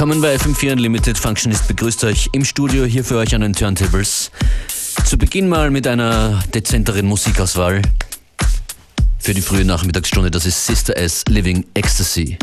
Willkommen bei FM4 Unlimited. Functionist begrüßt euch im Studio hier für euch an den Turntables. Zu Beginn mal mit einer dezenteren Musikauswahl. Für die frühe Nachmittagsstunde, das ist Sister S Living Ecstasy.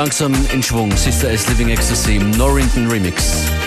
Langsam in Schwung. Sister S Living Ecstasy Norrington Remix.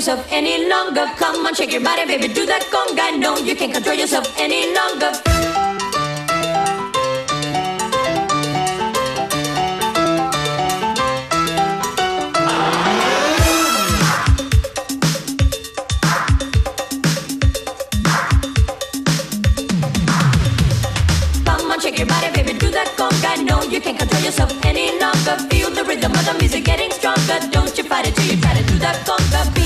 Yourself any longer. Come on, shake your body, baby, do that conga. No, you can't control yourself any longer. Come on, shake your body, baby, do that conga. No, you can't control yourself any longer. Feel the rhythm of the music getting stronger. Don't you fight it till you try to do that conga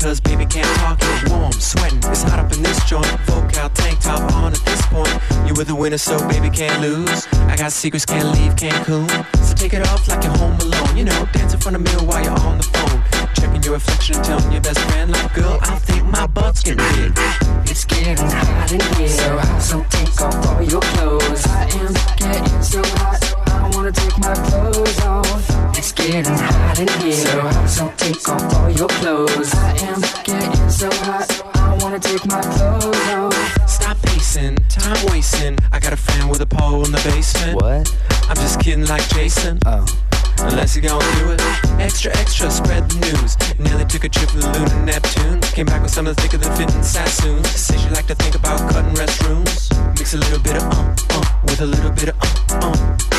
Cause baby can't talk it. Warm, sweating, it's hot up in this joint. Vocal tank top on at this point. You were the winner, so baby can't lose. I got secrets, can't leave Cancun. So take it off like you're home alone. You know, dance in front of mirror while you're on the phone. Checking your reflection telling your best friend, like, girl, I think my butt's getting big. It's getting hot in here. So so take off all your clothes. I am getting so hot. I wanna take my clothes off. It's getting hot in here. So hot, so take off all your clothes. I am getting so hot. I wanna take my clothes off. Stop pacing, time wasting. I got a fan with a pole in the basement. What? I'm just kidding like Jason. Oh. Unless you gon' do it. Extra, extra, spread the news. Nelly took a trip to the lunar Neptune. Came back with something thicker than fitting Sassoon. Says you like to think about cutting restrooms. Mix a little bit of uh, uh, with a little bit of uh, uh.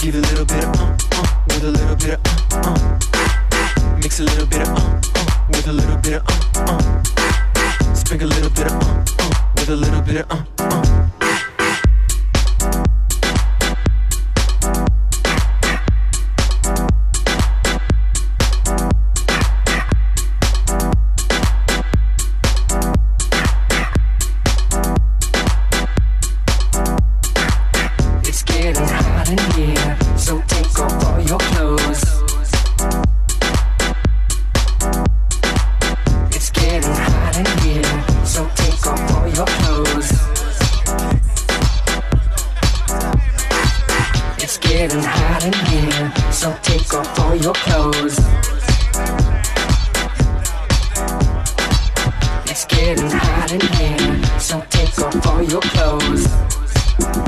Give a little bit of uh, uh, with a little bit of uh, uh. Mix a little bit of uh, uh, with a little bit of uh, uh. Sprinkle a little bit of uh, uh, with a little bit of uh, uh. Hot in here. So take off all your clothes. It's getting hot in here. So take off all your clothes.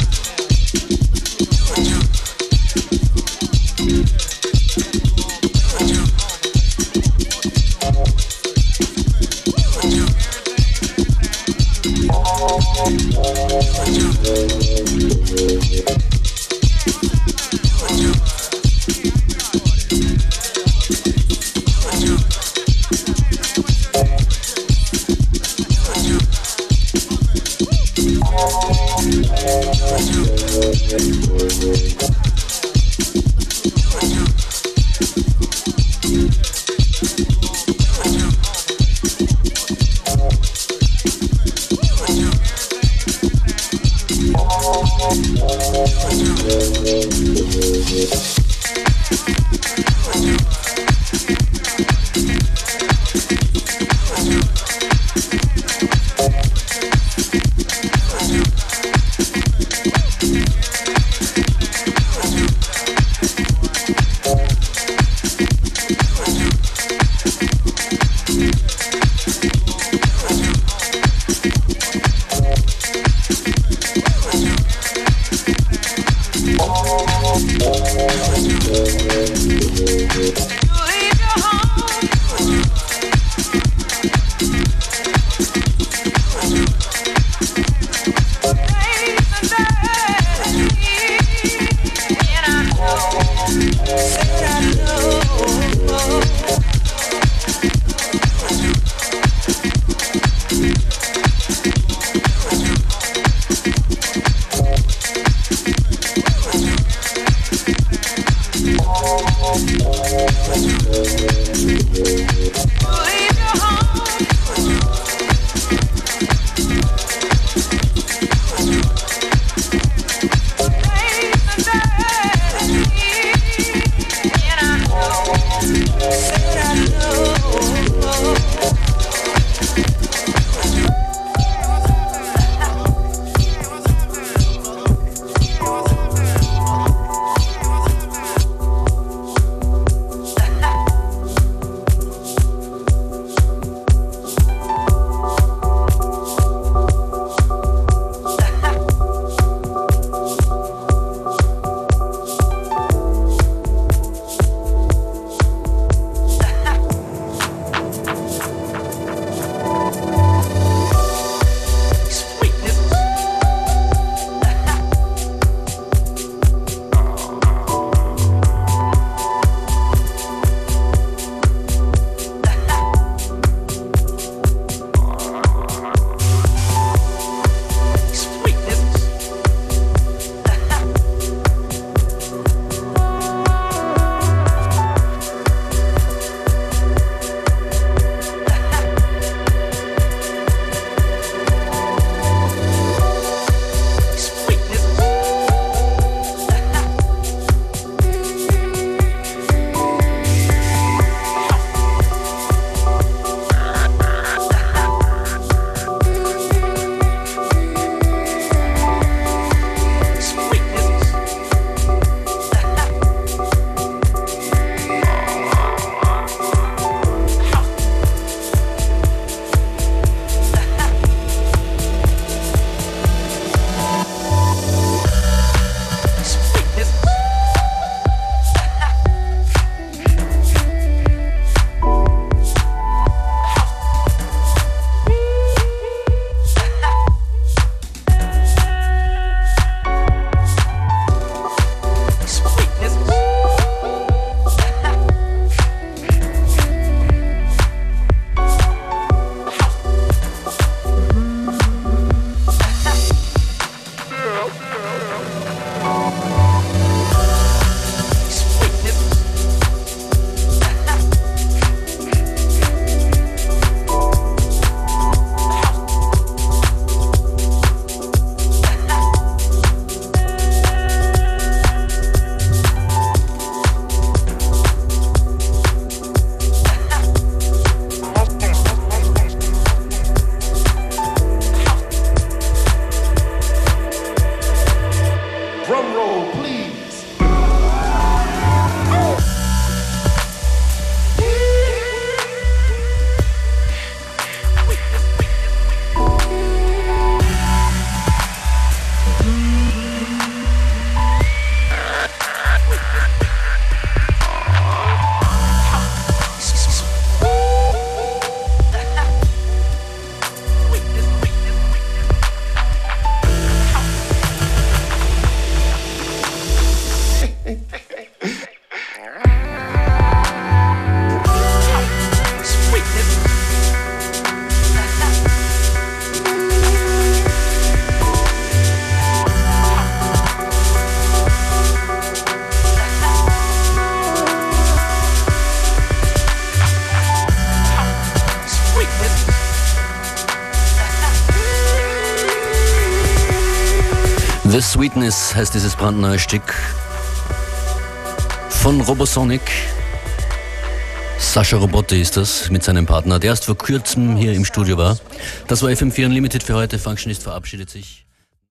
Sweetness heißt dieses brandneue Stück von Robosonic. Sascha Robotti ist das mit seinem Partner, der erst vor kurzem hier im Studio war. Das war FM4 Unlimited für heute. Functionist verabschiedet sich.